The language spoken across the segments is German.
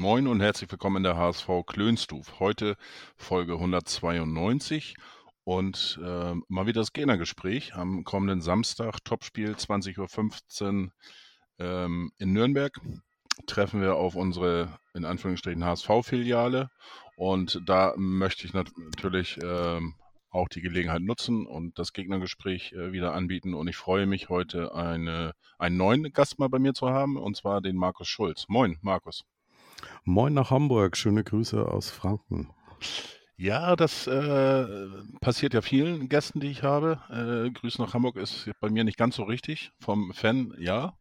Moin und herzlich willkommen in der HSV Klönstuf. Heute Folge 192 und äh, mal wieder das Gegnergespräch am kommenden Samstag, Topspiel 20.15 Uhr ähm, in Nürnberg. Treffen wir auf unsere in Anführungsstrichen HSV-Filiale und da möchte ich nat natürlich ähm, auch die Gelegenheit nutzen und das Gegnergespräch äh, wieder anbieten. Und ich freue mich heute eine, einen neuen Gast mal bei mir zu haben und zwar den Markus Schulz. Moin, Markus. Moin nach Hamburg, schöne Grüße aus Franken. Ja, das äh, passiert ja vielen Gästen, die ich habe. Äh, Grüße nach Hamburg ist bei mir nicht ganz so richtig. Vom Fan ja,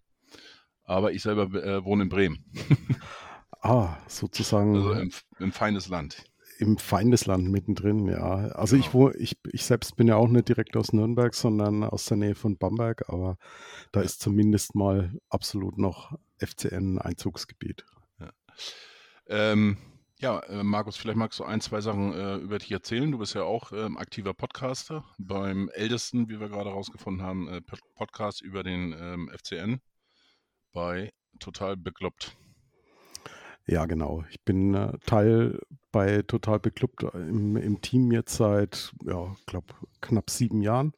aber ich selber äh, wohne in Bremen. ah, sozusagen. Also im, im feines Land. Im Feindesland mittendrin, ja. Also genau. ich, wo, ich, ich selbst bin ja auch nicht direkt aus Nürnberg, sondern aus der Nähe von Bamberg, aber da ist zumindest mal absolut noch FCN-Einzugsgebiet. Ähm, ja, äh, Markus, vielleicht magst du ein, zwei Sachen äh, über dich erzählen. Du bist ja auch ähm, aktiver Podcaster beim ältesten, wie wir gerade herausgefunden haben, äh, Podcast über den ähm, FCN bei Total Bekloppt. Ja, genau. Ich bin äh, Teil bei Total Bekloppt im, im Team jetzt seit, ja, glaube knapp sieben Jahren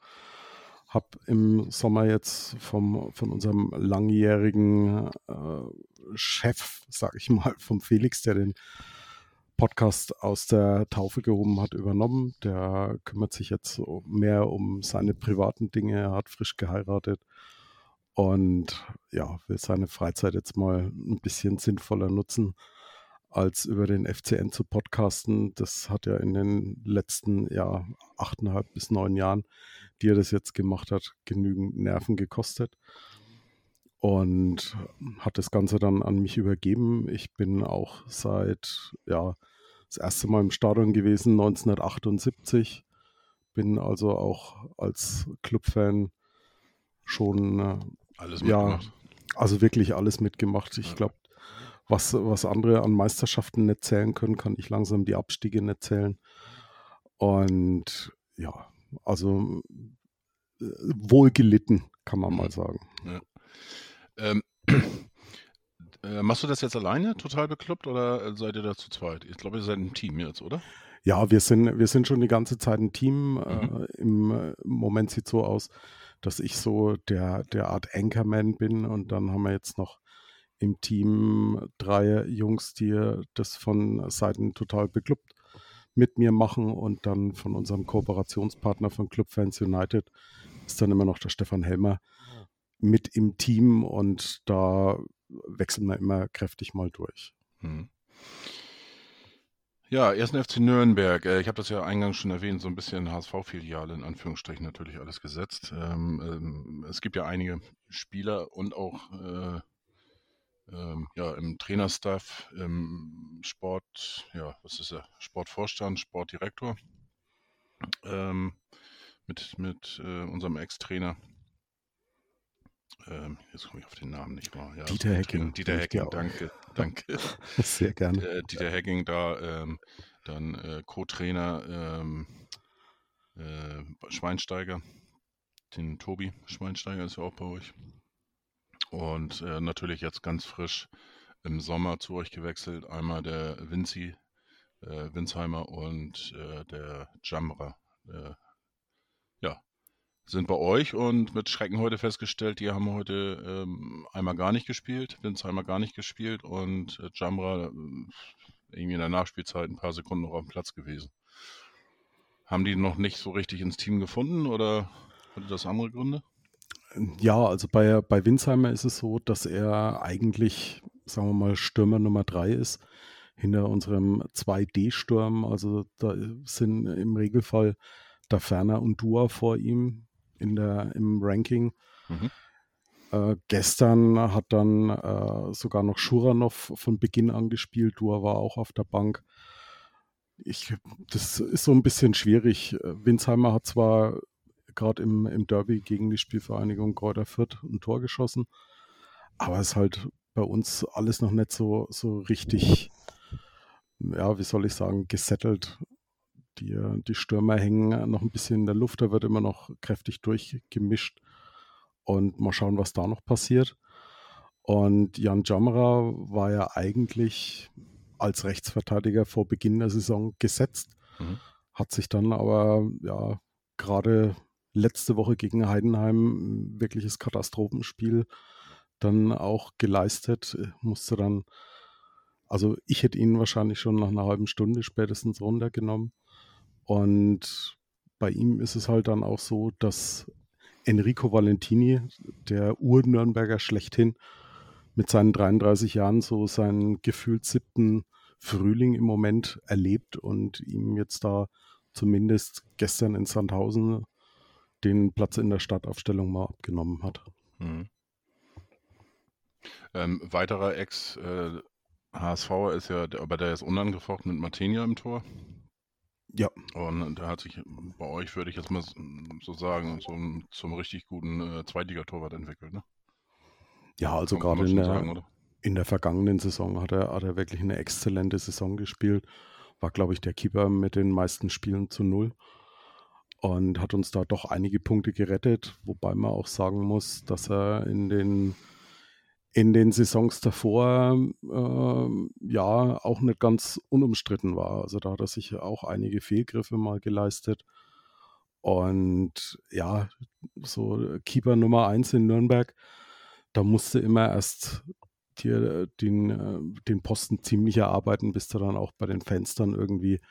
habe im Sommer jetzt vom, von unserem langjährigen äh, Chef, sage ich mal, vom Felix, der den Podcast aus der Taufe gehoben hat, übernommen. Der kümmert sich jetzt mehr um seine privaten Dinge. Er hat frisch geheiratet und ja, will seine Freizeit jetzt mal ein bisschen sinnvoller nutzen, als über den FCN zu podcasten. Das hat ja in den letzten ja, achteinhalb bis neun Jahren die er das jetzt gemacht hat, genügend Nerven gekostet. Und hat das Ganze dann an mich übergeben. Ich bin auch seit, ja, das erste Mal im Stadion gewesen, 1978. Bin also auch als Clubfan schon äh, alles mitgemacht. Ja, also wirklich alles mitgemacht. Ich glaube, was, was andere an Meisterschaften nicht zählen können, kann ich langsam die Abstiege nicht zählen. Und ja, also äh, wohlgelitten, kann man mal mhm. sagen. Ja. Ähm, äh, machst du das jetzt alleine, total bekloppt, oder seid ihr da zu zweit? Ich glaube, ihr seid ein Team jetzt, oder? Ja, wir sind, wir sind schon die ganze Zeit ein Team. Mhm. Äh, Im Moment sieht es so aus, dass ich so der, der Art Anchorman bin und dann haben wir jetzt noch im Team drei Jungs, die das von Seiten total bekloppt mit mir machen und dann von unserem Kooperationspartner von Club Fans United ist dann immer noch der Stefan Helmer mit im Team und da wechseln wir immer kräftig mal durch. Hm. Ja, erst FC Nürnberg. Äh, ich habe das ja eingangs schon erwähnt, so ein bisschen HSV-Filiale in Anführungsstrichen natürlich alles gesetzt. Ähm, ähm, es gibt ja einige Spieler und auch äh, ähm, ja, im Trainerstaff, im Sport, ja, was ist er? Sportvorstand, Sportdirektor. Mit mit äh, unserem Ex-Trainer. Ähm, jetzt komme ich auf den Namen nicht mal. Ja, Dieter Hecking. Dieter Hecking, danke, danke. Sehr gerne. Äh, Dieter Hecking da, ähm, dann äh, Co-Trainer ähm, äh, Schweinsteiger, den Tobi Schweinsteiger ist ja auch bei euch. Und äh, natürlich jetzt ganz frisch im Sommer zu euch gewechselt. Einmal der Vinci, äh, Winsheimer und äh, der Jamra. Sind bei euch und mit Schrecken heute festgestellt, die haben heute ähm, einmal gar nicht gespielt, Winsheimer gar nicht gespielt und äh, Jamra äh, irgendwie in der Nachspielzeit ein paar Sekunden noch auf dem Platz gewesen. Haben die noch nicht so richtig ins Team gefunden oder hatte das andere Gründe? Ja, also bei, bei Winsheimer ist es so, dass er eigentlich, sagen wir mal, Stürmer Nummer drei ist. Hinter unserem 2D-Sturm. Also da sind im Regelfall da Ferner und Dua vor ihm in der, im Ranking. Mhm. Äh, gestern hat dann äh, sogar noch Schuranov von Beginn an gespielt. Dua war auch auf der Bank. ich, das ist so ein bisschen schwierig. Winsheimer hat zwar gerade im, im Derby gegen die Spielvereinigung Kräuter Fürth ein Tor geschossen, aber es ist halt bei uns alles noch nicht so, so richtig, ja, wie soll ich sagen, gesettelt. Die, die Stürmer hängen noch ein bisschen in der Luft, da wird immer noch kräftig durchgemischt. Und mal schauen, was da noch passiert. Und Jan Jamra war ja eigentlich als Rechtsverteidiger vor Beginn der Saison gesetzt, mhm. hat sich dann aber ja gerade letzte Woche gegen Heidenheim wirkliches Katastrophenspiel dann auch geleistet, musste dann, also ich hätte ihn wahrscheinlich schon nach einer halben Stunde spätestens runtergenommen. Und bei ihm ist es halt dann auch so, dass Enrico Valentini, der Ur-Nürnberger schlechthin, mit seinen 33 Jahren so seinen gefühlt siebten Frühling im Moment erlebt und ihm jetzt da zumindest gestern in Sandhausen den Platz in der Startaufstellung mal abgenommen hat. Mhm. Ähm, weiterer Ex-HSVer äh, ist ja, aber der ist unangefochten mit Martinia im Tor. Ja. Und da hat sich bei euch, würde ich jetzt mal so sagen, zum, zum richtig guten äh, Zweitligatorwart entwickelt, ne? Ja, also gerade in der, sagen, in der vergangenen Saison hat er, hat er wirklich eine exzellente Saison gespielt. War, glaube ich, der Keeper mit den meisten Spielen zu null und hat uns da doch einige Punkte gerettet, wobei man auch sagen muss, dass er in den in den Saisons davor äh, ja auch nicht ganz unumstritten war. Also da hat er sich auch einige Fehlgriffe mal geleistet. Und ja, so Keeper Nummer eins in Nürnberg, da musste immer erst dir den, äh, den Posten ziemlich erarbeiten, bis du dann auch bei den Fans dann irgendwie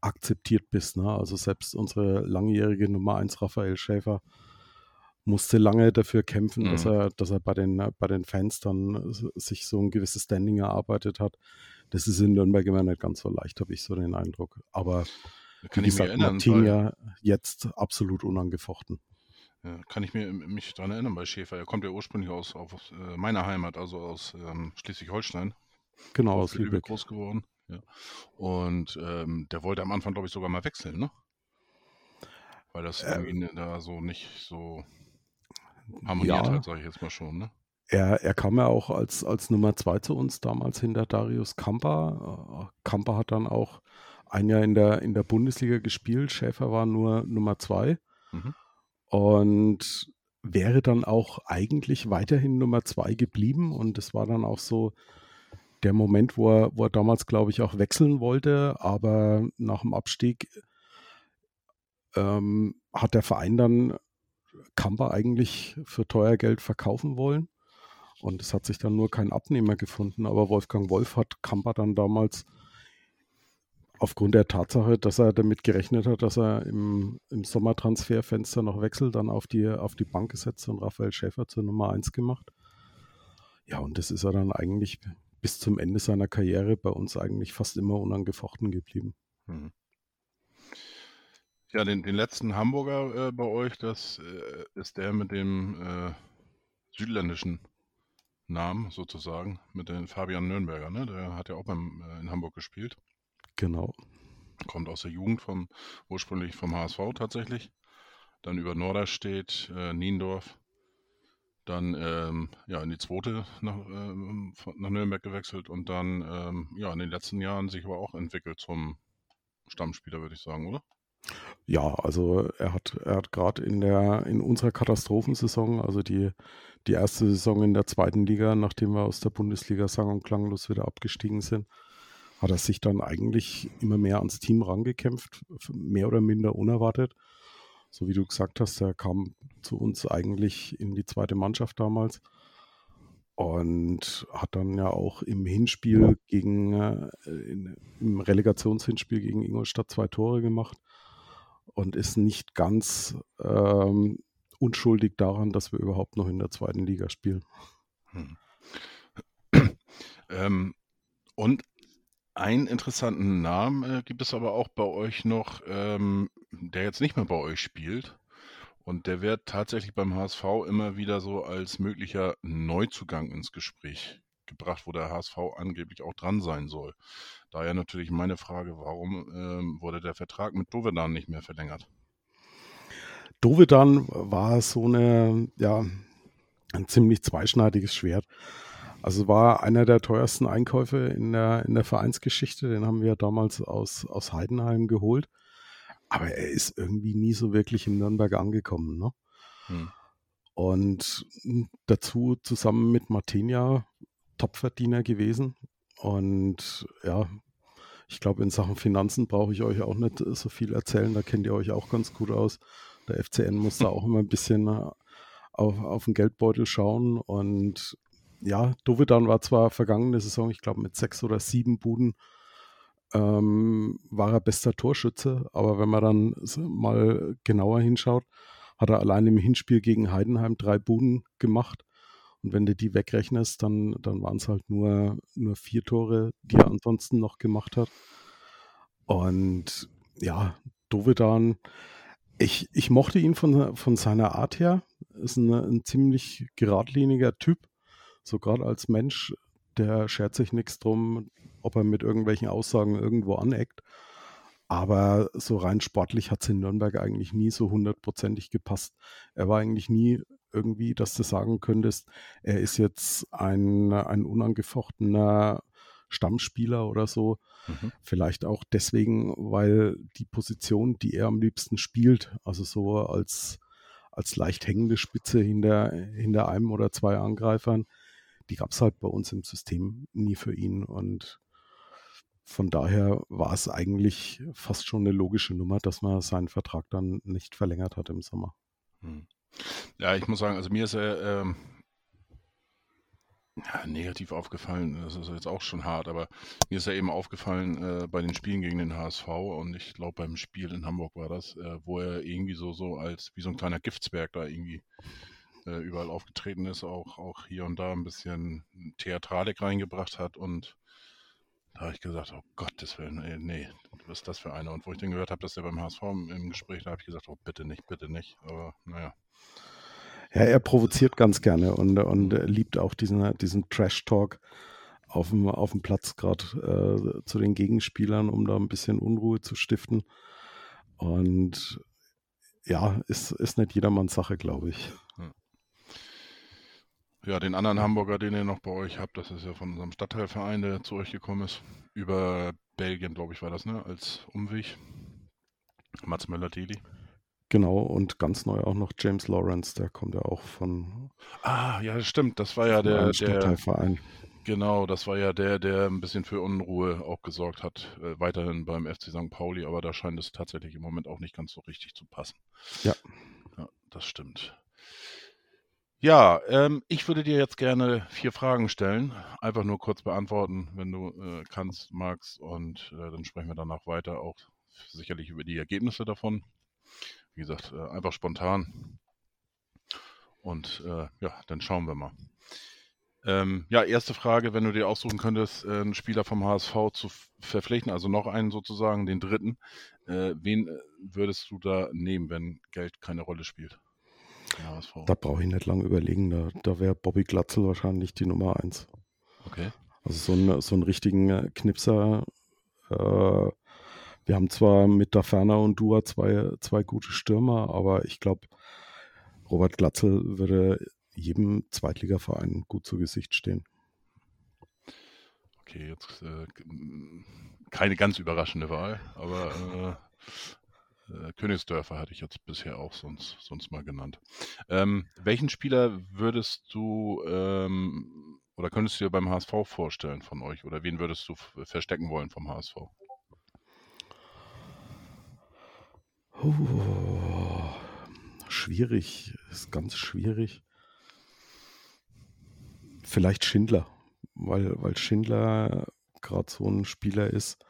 akzeptiert bist. Ne? Also selbst unsere langjährige Nummer 1 Raphael Schäfer musste lange dafür kämpfen, mhm. dass er, dass er bei den, bei den Fans dann sich so ein gewisses Standing erarbeitet hat. Das ist in Nürnberg immer nicht ganz so leicht, habe ich so den Eindruck. Aber kann wie gesagt, erinnern, Martin ja jetzt absolut unangefochten. Ja, kann ich mir, mich daran erinnern bei Schäfer. Er kommt ja ursprünglich aus, aus äh, meiner Heimat, also aus ähm, Schleswig-Holstein. Genau, aus Lübeck. groß geworden. Ja. Und ähm, der wollte am Anfang, glaube ich, sogar mal wechseln, ne? Weil das äh, irgendwie da so nicht so harmoniert ja, hat, sage ich jetzt mal schon, ne? Er, er kam ja auch als, als Nummer zwei zu uns damals hinter Darius Kamper. Äh, Kamper hat dann auch ein Jahr in der, in der Bundesliga gespielt. Schäfer war nur Nummer zwei. Mhm. Und wäre dann auch eigentlich weiterhin Nummer zwei geblieben. Und es war dann auch so, der Moment, wo er, wo er damals, glaube ich, auch wechseln wollte, aber nach dem Abstieg ähm, hat der Verein dann Kamper eigentlich für teuer Geld verkaufen wollen. Und es hat sich dann nur kein Abnehmer gefunden. Aber Wolfgang Wolf hat Kamper dann damals aufgrund der Tatsache, dass er damit gerechnet hat, dass er im, im Sommertransferfenster noch wechselt, dann auf die, auf die Bank gesetzt und Raphael Schäfer zur Nummer 1 gemacht. Ja, und das ist er dann eigentlich bis zum Ende seiner Karriere bei uns eigentlich fast immer unangefochten geblieben. Mhm. Ja, den, den letzten Hamburger äh, bei euch, das äh, ist der mit dem äh, südländischen Namen sozusagen, mit dem Fabian Nürnberger, ne? Der hat ja auch beim, äh, in Hamburg gespielt. Genau. Kommt aus der Jugend vom, ursprünglich vom HSV tatsächlich. Dann über Norderstedt, äh, Niendorf dann ähm, ja in die zweite nach, ähm, nach Nürnberg gewechselt und dann ähm, ja in den letzten Jahren sich aber auch entwickelt zum Stammspieler, würde ich sagen, oder? Ja, also er hat, er hat gerade in der in unserer Katastrophensaison, also die, die erste Saison in der zweiten Liga, nachdem wir aus der Bundesliga sang- und klanglos wieder abgestiegen sind, hat er sich dann eigentlich immer mehr ans Team rangekämpft, mehr oder minder unerwartet. So wie du gesagt hast, er kam zu uns eigentlich in die zweite Mannschaft damals und hat dann ja auch im Hinspiel gegen, äh, in, im Relegationshinspiel gegen Ingolstadt zwei Tore gemacht und ist nicht ganz ähm, unschuldig daran, dass wir überhaupt noch in der zweiten Liga spielen. Hm. Ähm, und einen interessanten Namen äh, gibt es aber auch bei euch noch, ähm, der jetzt nicht mehr bei euch spielt. Und der wird tatsächlich beim HSV immer wieder so als möglicher Neuzugang ins Gespräch gebracht, wo der HSV angeblich auch dran sein soll. Daher natürlich meine Frage, warum ähm, wurde der Vertrag mit Dovedan nicht mehr verlängert? Dovedan war so eine, ja, ein ziemlich zweischneidiges Schwert. Also war einer der teuersten Einkäufe in der, in der Vereinsgeschichte. Den haben wir damals aus, aus Heidenheim geholt. Aber er ist irgendwie nie so wirklich in Nürnberg angekommen. Ne? Hm. Und dazu zusammen mit Martinia Topverdiener gewesen. Und ja, ich glaube, in Sachen Finanzen brauche ich euch auch nicht so viel erzählen. Da kennt ihr euch auch ganz gut aus. Der FCN muss da auch immer ein bisschen auf, auf den Geldbeutel schauen. Und ja, Dovedan war zwar vergangene Saison, ich glaube, mit sechs oder sieben Buden ähm, war er bester Torschütze, aber wenn man dann mal genauer hinschaut, hat er allein im Hinspiel gegen Heidenheim drei Buden gemacht. Und wenn du die wegrechnest, dann, dann waren es halt nur, nur vier Tore, die er ansonsten noch gemacht hat. Und ja, Dovedan, ich, ich mochte ihn von, von seiner Art her. Ist ein, ein ziemlich geradliniger Typ. So gerade als Mensch, der schert sich nichts drum, ob er mit irgendwelchen Aussagen irgendwo aneckt. Aber so rein sportlich hat es in Nürnberg eigentlich nie so hundertprozentig gepasst. Er war eigentlich nie irgendwie, dass du sagen könntest, er ist jetzt ein, ein unangefochtener Stammspieler oder so. Mhm. Vielleicht auch deswegen, weil die Position, die er am liebsten spielt, also so als, als leicht hängende Spitze hinter, hinter einem oder zwei Angreifern, die gab es halt bei uns im System nie für ihn. Und von daher war es eigentlich fast schon eine logische Nummer, dass man seinen Vertrag dann nicht verlängert hat im Sommer. Hm. Ja, ich muss sagen, also mir ist er ähm, ja, negativ aufgefallen, das ist jetzt auch schon hart, aber mir ist ja eben aufgefallen äh, bei den Spielen gegen den HSV und ich glaube beim Spiel in Hamburg war das, äh, wo er irgendwie so, so als wie so ein kleiner Giftsberg da irgendwie äh, überall aufgetreten ist, auch, auch hier und da ein bisschen Theatralik reingebracht hat und da habe ich gesagt, oh Gottes Willen, ey, nee, was ist das für einer? Und wo ich dann gehört habe, dass er beim HSV im Gespräch, da habe ich gesagt, oh bitte nicht, bitte nicht. Aber naja. Ja, er provoziert ganz gerne und, und liebt auch diesen, diesen Trash-Talk auf dem, auf dem Platz, gerade äh, zu den Gegenspielern, um da ein bisschen Unruhe zu stiften. Und ja, ist, ist nicht jedermanns Sache, glaube ich. Ja, den anderen Hamburger, den ihr noch bei euch habt, das ist ja von unserem Stadtteilverein, der zu euch gekommen ist. Über Belgien, glaube ich, war das, ne? Als Umweg. Mats Möller-Deli. Genau, und ganz neu auch noch James Lawrence, der kommt ja auch von. Ah, ja, stimmt. Das war ja der, Stadtteilverein. Genau, das war ja der, der ein bisschen für Unruhe auch gesorgt hat, äh, weiterhin beim FC St. Pauli, aber da scheint es tatsächlich im Moment auch nicht ganz so richtig zu passen. Ja. Ja, das stimmt. Ja, ähm, ich würde dir jetzt gerne vier Fragen stellen. Einfach nur kurz beantworten, wenn du äh, kannst, magst. Und äh, dann sprechen wir danach weiter, auch sicherlich über die Ergebnisse davon. Wie gesagt, äh, einfach spontan. Und äh, ja, dann schauen wir mal. Ähm, ja, erste Frage, wenn du dir aussuchen könntest, äh, einen Spieler vom HSV zu verpflichten, also noch einen sozusagen, den dritten, äh, wen würdest du da nehmen, wenn Geld keine Rolle spielt? Da brauche ich nicht lange überlegen. Da, da wäre Bobby Glatzel wahrscheinlich die Nummer eins. Okay. Also so, ein, so einen richtigen äh, Knipser. Äh, wir haben zwar mit Da Ferner und Dua zwei, zwei gute Stürmer, aber ich glaube, Robert Glatzel würde jedem Zweitligaverein gut zu Gesicht stehen. Okay, jetzt äh, keine ganz überraschende Wahl, aber äh, äh, Königsdörfer hatte ich jetzt bisher auch sonst, sonst mal genannt. Ähm, welchen Spieler würdest du ähm, oder könntest du dir beim HSV vorstellen von euch? Oder wen würdest du verstecken wollen vom HSV? Oh, schwierig, ist ganz schwierig. Vielleicht Schindler, weil, weil Schindler gerade so ein Spieler ist,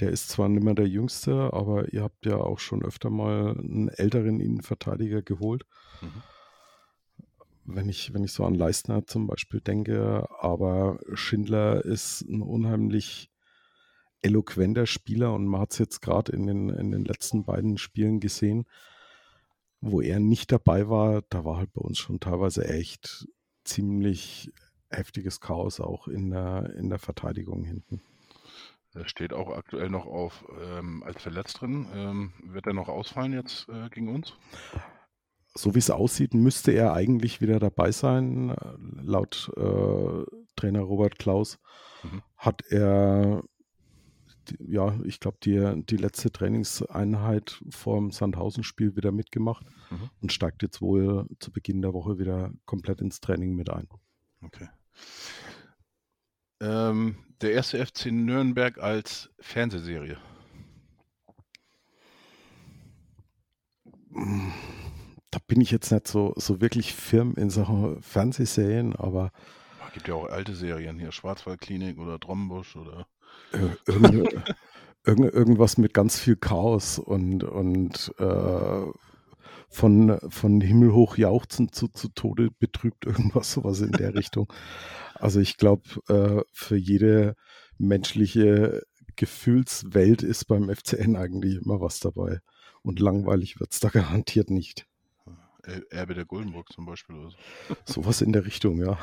der ist zwar nicht mehr der Jüngste, aber ihr habt ja auch schon öfter mal einen älteren Innenverteidiger geholt. Mhm. Wenn ich, wenn ich so an Leistner zum Beispiel denke, aber Schindler ist ein unheimlich eloquenter Spieler und man hat es jetzt gerade in den, in den letzten beiden Spielen gesehen, wo er nicht dabei war, da war halt bei uns schon teilweise echt ziemlich heftiges Chaos auch in der, in der Verteidigung hinten. Er steht auch aktuell noch auf ähm, als verletzt drin. Ähm, wird er noch ausfallen jetzt äh, gegen uns? So wie es aussieht, müsste er eigentlich wieder dabei sein. Laut äh, Trainer Robert Klaus mhm. hat er, ja, ich glaube, die, die letzte Trainingseinheit vorm Sandhausen-Spiel wieder mitgemacht mhm. und steigt jetzt wohl zu Beginn der Woche wieder komplett ins Training mit ein. Okay. Ähm, der erste FC Nürnberg als Fernsehserie. Da bin ich jetzt nicht so, so wirklich firm in Sachen Fernsehserien, aber. Es gibt ja auch alte Serien hier, Schwarzwaldklinik oder Drombusch oder. Irgend, irgend, irgendwas mit ganz viel Chaos und, und äh, von, von Himmel hoch jauchzend zu, zu Tode betrübt, irgendwas sowas in der Richtung. Also ich glaube, äh, für jede menschliche Gefühlswelt ist beim FCN eigentlich immer was dabei. Und langweilig wird es da garantiert nicht. Erbe der Guldenburg zum Beispiel oder so. Sowas in der Richtung, ja.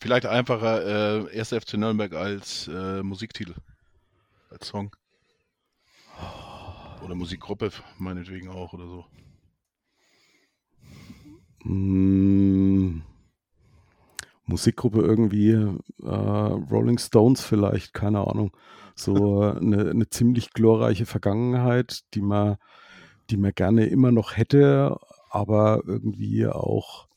Vielleicht einfacher äh, 1. FC Nürnberg als äh, Musiktitel, als Song. Oder Musikgruppe, meinetwegen auch oder so. Mm, Musikgruppe irgendwie, äh, Rolling Stones vielleicht, keine Ahnung. So eine, eine ziemlich glorreiche Vergangenheit, die man, die man gerne immer noch hätte, aber irgendwie auch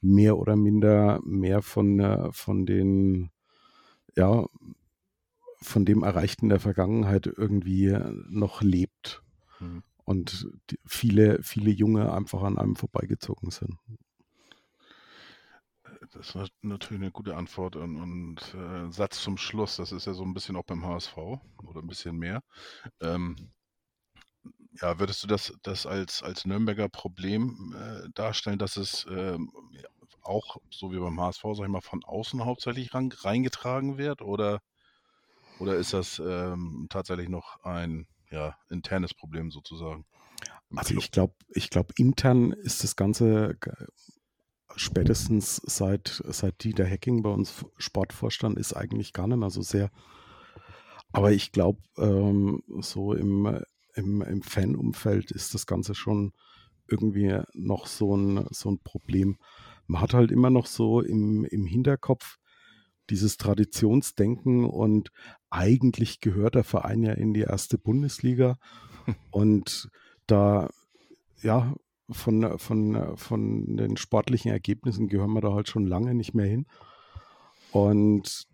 mehr oder minder mehr von, äh, von den, ja, von dem Erreichten der Vergangenheit irgendwie noch lebt. Mhm. Und viele, viele Junge einfach an einem vorbeigezogen sind. Das ist natürlich eine gute Antwort und, und äh, Satz zum Schluss. Das ist ja so ein bisschen auch beim HSV oder ein bisschen mehr. Ähm, ja, würdest du das, das als, als Nürnberger Problem äh, darstellen, dass es ähm, auch, so wie beim HSV, sag ich mal, von außen hauptsächlich ran, reingetragen wird? Oder, oder ist das ähm, tatsächlich noch ein ja, internes Problem sozusagen? Also ich glaube, ich glaube, intern ist das Ganze spätestens seit, seit Dieter Hacking bei uns Sportvorstand ist eigentlich gar nicht mehr so sehr. Aber ich glaube, ähm, so im, im, im Fanumfeld ist das Ganze schon irgendwie noch so ein, so ein Problem. Man hat halt immer noch so im, im Hinterkopf dieses Traditionsdenken und eigentlich gehört der Verein ja in die erste Bundesliga und da ja von, von, von den sportlichen Ergebnissen gehören wir da halt schon lange nicht mehr hin. Und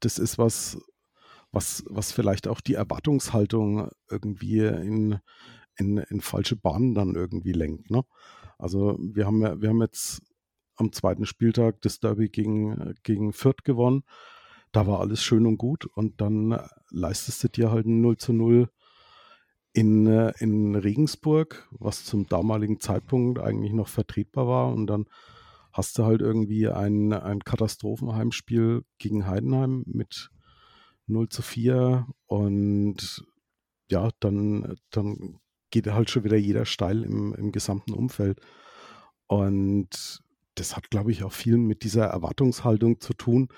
das ist was, was, was vielleicht auch die Erwartungshaltung irgendwie in, in, in falsche Bahnen dann irgendwie lenkt. Ne? Also wir haben, wir haben jetzt am zweiten Spieltag das Derby gegen, gegen Fürth gewonnen. Da war alles schön und gut und dann leistest du dir halt ein 0 zu 0 in, äh, in Regensburg, was zum damaligen Zeitpunkt eigentlich noch vertretbar war. Und dann hast du halt irgendwie ein, ein Katastrophenheimspiel gegen Heidenheim mit 0 zu 4 und ja, dann, dann geht halt schon wieder jeder steil im, im gesamten Umfeld. Und das hat, glaube ich, auch viel mit dieser Erwartungshaltung zu tun.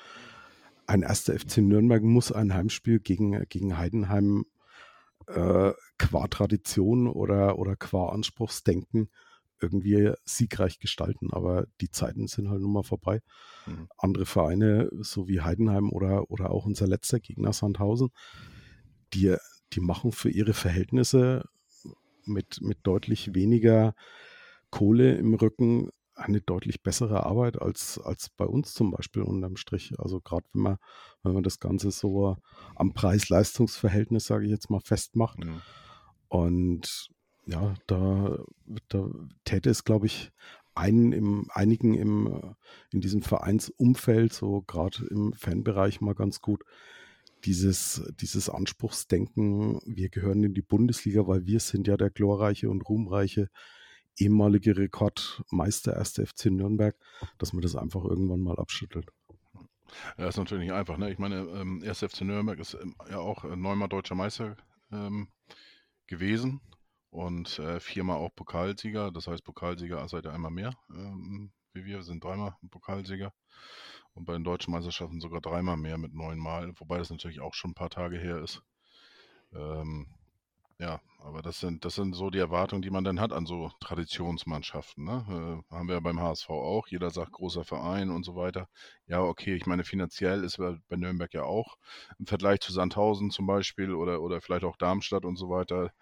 Ein erster FC Nürnberg muss ein Heimspiel gegen, gegen Heidenheim äh, qua Tradition oder, oder qua Anspruchsdenken irgendwie siegreich gestalten. Aber die Zeiten sind halt nun mal vorbei. Mhm. Andere Vereine, so wie Heidenheim oder, oder auch unser letzter Gegner Sandhausen, die, die machen für ihre Verhältnisse mit, mit deutlich weniger Kohle im Rücken eine deutlich bessere Arbeit als, als bei uns zum Beispiel unterm Strich. Also gerade wenn man, wenn man das Ganze so am Preis-Leistungs-Verhältnis, sage ich jetzt mal, festmacht. Mhm. Und ja, da, da täte es, glaube ich, einen im, einigen im, in diesem Vereinsumfeld, so gerade im Fanbereich mal ganz gut, dieses, dieses Anspruchsdenken, wir gehören in die Bundesliga, weil wir sind ja der glorreiche und ruhmreiche ehemalige Rekordmeister 1. FC Nürnberg, dass man das einfach irgendwann mal abschüttelt. Ja, ist natürlich nicht einfach. Ne? Ich meine, ähm, 1. FC Nürnberg ist ähm, ja auch äh, neunmal deutscher Meister ähm, gewesen und äh, viermal auch Pokalsieger. Das heißt, Pokalsieger seid ihr einmal mehr ähm, wie wir, sind dreimal Pokalsieger. Und bei den deutschen Meisterschaften sogar dreimal mehr mit neunmal, wobei das natürlich auch schon ein paar Tage her ist. Ähm, ja, aber das sind, das sind so die Erwartungen, die man dann hat an so Traditionsmannschaften. Ne? Äh, haben wir ja beim HSV auch. Jeder sagt großer Verein und so weiter. Ja, okay, ich meine, finanziell ist bei, Nürnberg ja auch im Vergleich zu Sandhausen zum Beispiel oder, oder vielleicht auch Darmstadt und so weiter.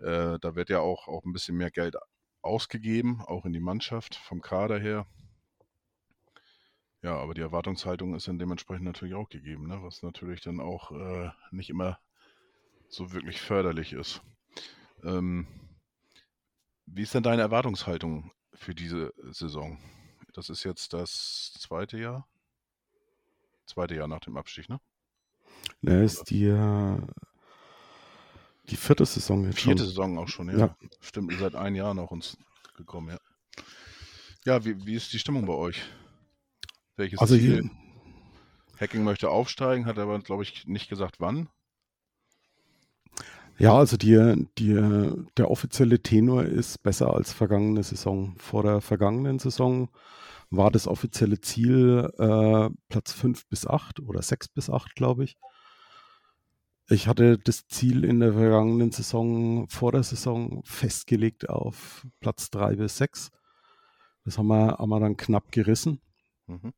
Äh, da wird ja auch, auch ein bisschen mehr Geld ausgegeben, auch in die Mannschaft vom Kader her. Ja, aber die Erwartungshaltung ist dann dementsprechend natürlich auch gegeben, ne? was natürlich dann auch äh, nicht immer so wirklich förderlich ist. Ähm, wie ist denn deine Erwartungshaltung für diese Saison? Das ist jetzt das zweite Jahr? Zweite Jahr nach dem Abstieg, ne? Ne, ist die, äh, die vierte Saison jetzt Vierte schon. Saison auch schon, ja. Ja. Stimmt, ihr seid ein Jahr nach uns gekommen, ja. Ja, wie, wie ist die Stimmung bei euch? Welches Also Ziel? hier, Hacking möchte aufsteigen, hat aber, glaube ich, nicht gesagt, wann. Ja, also die, die, der offizielle Tenor ist besser als vergangene Saison. Vor der vergangenen Saison war das offizielle Ziel äh, Platz 5 bis 8 oder 6 bis 8, glaube ich. Ich hatte das Ziel in der vergangenen Saison, vor der Saison festgelegt auf Platz 3 bis 6. Das haben wir, haben wir dann knapp gerissen. Mhm.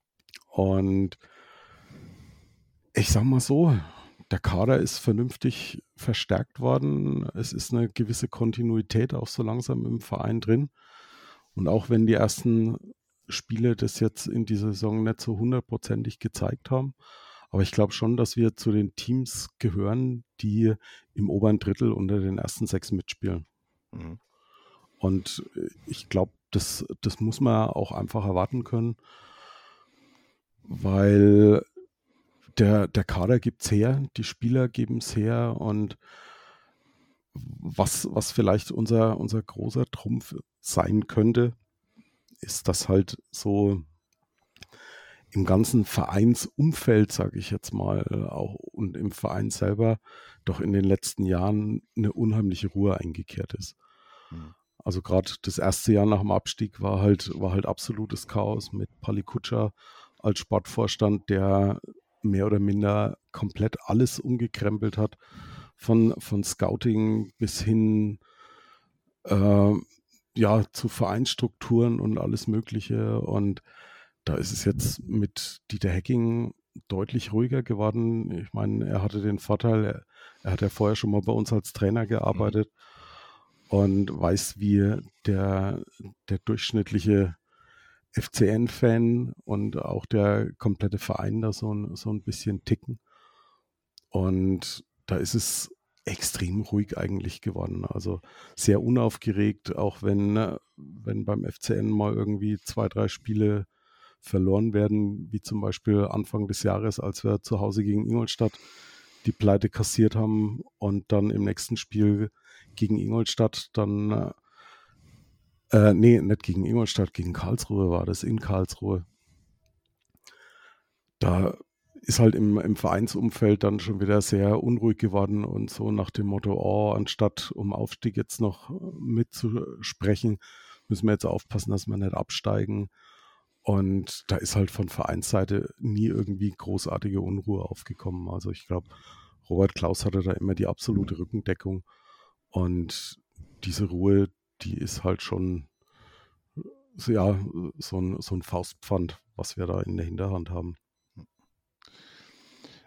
Und ich sag mal so, der Kader ist vernünftig verstärkt worden. Es ist eine gewisse Kontinuität auch so langsam im Verein drin. Und auch wenn die ersten Spiele das jetzt in dieser Saison nicht so hundertprozentig gezeigt haben, aber ich glaube schon, dass wir zu den Teams gehören, die im oberen Drittel unter den ersten sechs mitspielen. Mhm. Und äh, ich glaube, das, das muss man auch einfach erwarten können, weil der, der Kader gibt es her, die Spieler geben es her und was, was vielleicht unser, unser großer Trumpf sein könnte, ist, dass halt so im ganzen Vereinsumfeld, sage ich jetzt mal, auch und im Verein selber doch in den letzten Jahren eine unheimliche Ruhe eingekehrt ist. Mhm. Also gerade das erste Jahr nach dem Abstieg war halt, war halt absolutes Chaos mit Pali Kutscher als Sportvorstand, der mehr oder minder komplett alles umgekrempelt hat, von, von Scouting bis hin äh, ja, zu Vereinsstrukturen und alles Mögliche. Und da ist es jetzt mit Dieter Hecking deutlich ruhiger geworden. Ich meine, er hatte den Vorteil, er, er hat ja vorher schon mal bei uns als Trainer gearbeitet und weiß, wie der, der durchschnittliche FCN-Fan und auch der komplette Verein da so ein, so ein bisschen ticken. Und da ist es extrem ruhig eigentlich geworden. Also sehr unaufgeregt, auch wenn, ne, wenn beim FCN mal irgendwie zwei, drei Spiele verloren werden, wie zum Beispiel Anfang des Jahres, als wir zu Hause gegen Ingolstadt die Pleite kassiert haben und dann im nächsten Spiel gegen Ingolstadt dann, äh, nee, nicht gegen Ingolstadt, gegen Karlsruhe war das, in Karlsruhe. Da ist halt im, im Vereinsumfeld dann schon wieder sehr unruhig geworden und so nach dem Motto, oh, anstatt um Aufstieg jetzt noch mitzusprechen, müssen wir jetzt aufpassen, dass wir nicht absteigen. Und da ist halt von Vereinsseite nie irgendwie großartige Unruhe aufgekommen. Also ich glaube, Robert Klaus hatte da immer die absolute Rückendeckung. Und diese Ruhe, die ist halt schon ja, so ein, so ein Faustpfand, was wir da in der Hinterhand haben.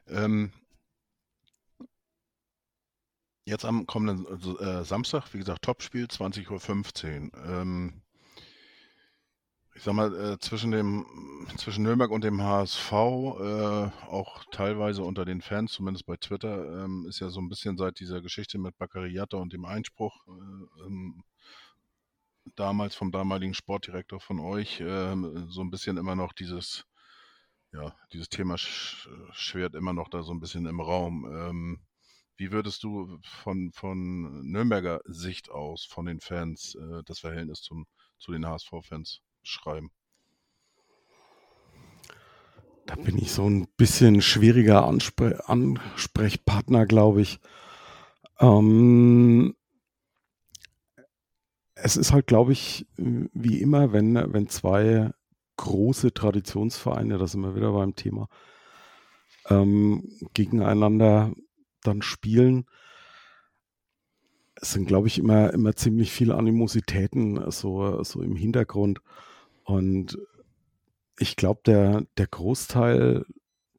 Ähm, jetzt am kommenden äh, Samstag, wie gesagt, Topspiel, 20.15 Uhr. Ähm, ich sag mal, äh, zwischen dem, zwischen Nürnberg und dem HSV, äh, auch teilweise unter den Fans, zumindest bei Twitter, ähm, ist ja so ein bisschen seit dieser Geschichte mit Baccariata und dem Einspruch, äh, ähm, damals vom damaligen Sportdirektor von euch, ähm, so ein bisschen immer noch dieses, ja, dieses Thema sch schwert immer noch da so ein bisschen im Raum. Ähm, wie würdest du von, von Nürnberger Sicht aus, von den Fans, äh, das Verhältnis zum, zu den HSV-Fans schreiben? Da bin ich so ein bisschen schwieriger Anspre Ansprechpartner, glaube ich. Ähm, es ist halt, glaube ich, wie immer, wenn, wenn zwei große Traditionsvereine, da sind wir wieder beim Thema, ähm, gegeneinander dann spielen, es sind, glaube ich, immer, immer ziemlich viele Animositäten so, so im Hintergrund. Und ich glaube, der, der Großteil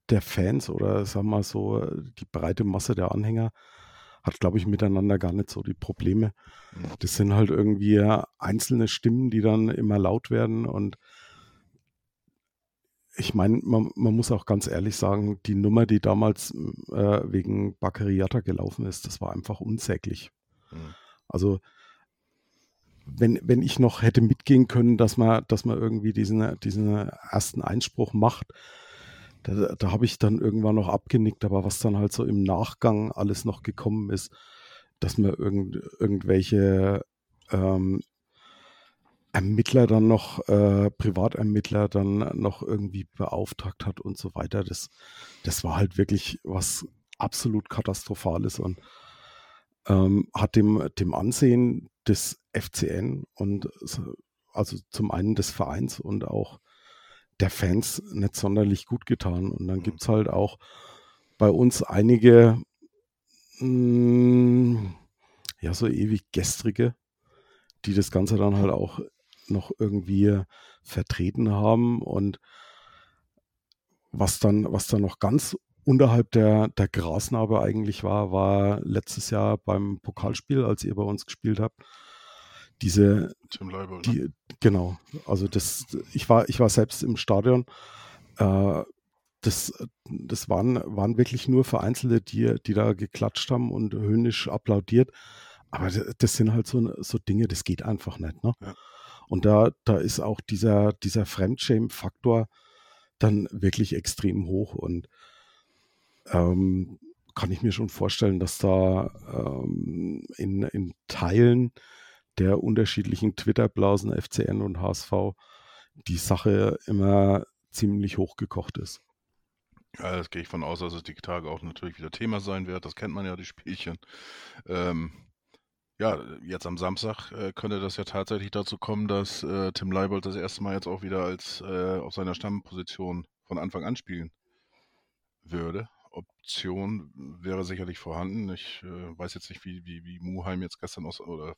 der Fans oder sagen wir mal so, die breite Masse der Anhänger hat, glaube ich, miteinander gar nicht so die Probleme. Mhm. Das sind halt irgendwie einzelne Stimmen, die dann immer laut werden und ich meine, man, man, muss auch ganz ehrlich sagen, die Nummer, die damals äh, wegen Bakariata gelaufen ist, das war einfach unsäglich. Mhm. Also wenn, wenn ich noch hätte mitgehen können, dass man, dass man irgendwie diesen, diesen ersten Einspruch macht, da, da habe ich dann irgendwann noch abgenickt, aber was dann halt so im Nachgang alles noch gekommen ist, dass man irgend, irgendwelche ähm, Ermittler dann noch, äh, Privatermittler dann noch irgendwie beauftragt hat und so weiter, das, das war halt wirklich was absolut Katastrophales und ähm, hat dem, dem Ansehen des FCN und also zum einen des Vereins und auch der Fans nicht sonderlich gut getan. Und dann mhm. gibt es halt auch bei uns einige, mh, hm, ja, so ewig gestrige, die das Ganze dann halt auch noch irgendwie vertreten haben und was dann, was dann noch ganz unterhalb der, der Grasnarbe eigentlich war, war letztes Jahr beim Pokalspiel, als ihr bei uns gespielt habt, diese, Tim Leibel, ne? die, genau, also das, ich war, ich war selbst im Stadion. Äh, das, das waren, waren wirklich nur Vereinzelte, die, die da geklatscht haben und höhnisch applaudiert. Aber das sind halt so, so Dinge, das geht einfach nicht. Ne? Ja. Und da, da ist auch dieser, dieser Fremdshame-Faktor dann wirklich extrem hoch. Und ähm, kann ich mir schon vorstellen, dass da ähm, in, in Teilen der unterschiedlichen Twitter-Blasen FCN und HSV die Sache immer ziemlich hochgekocht ist. Ja, das gehe ich von aus, dass es die Tage auch natürlich wieder Thema sein wird. Das kennt man ja, die Spielchen. Ähm, ja, jetzt am Samstag äh, könnte das ja tatsächlich dazu kommen, dass äh, Tim Leibold das erste Mal jetzt auch wieder als äh, auf seiner Stammposition von Anfang an spielen würde. Option wäre sicherlich vorhanden. Ich äh, weiß jetzt nicht, wie, wie, wie Muheim jetzt gestern aus oder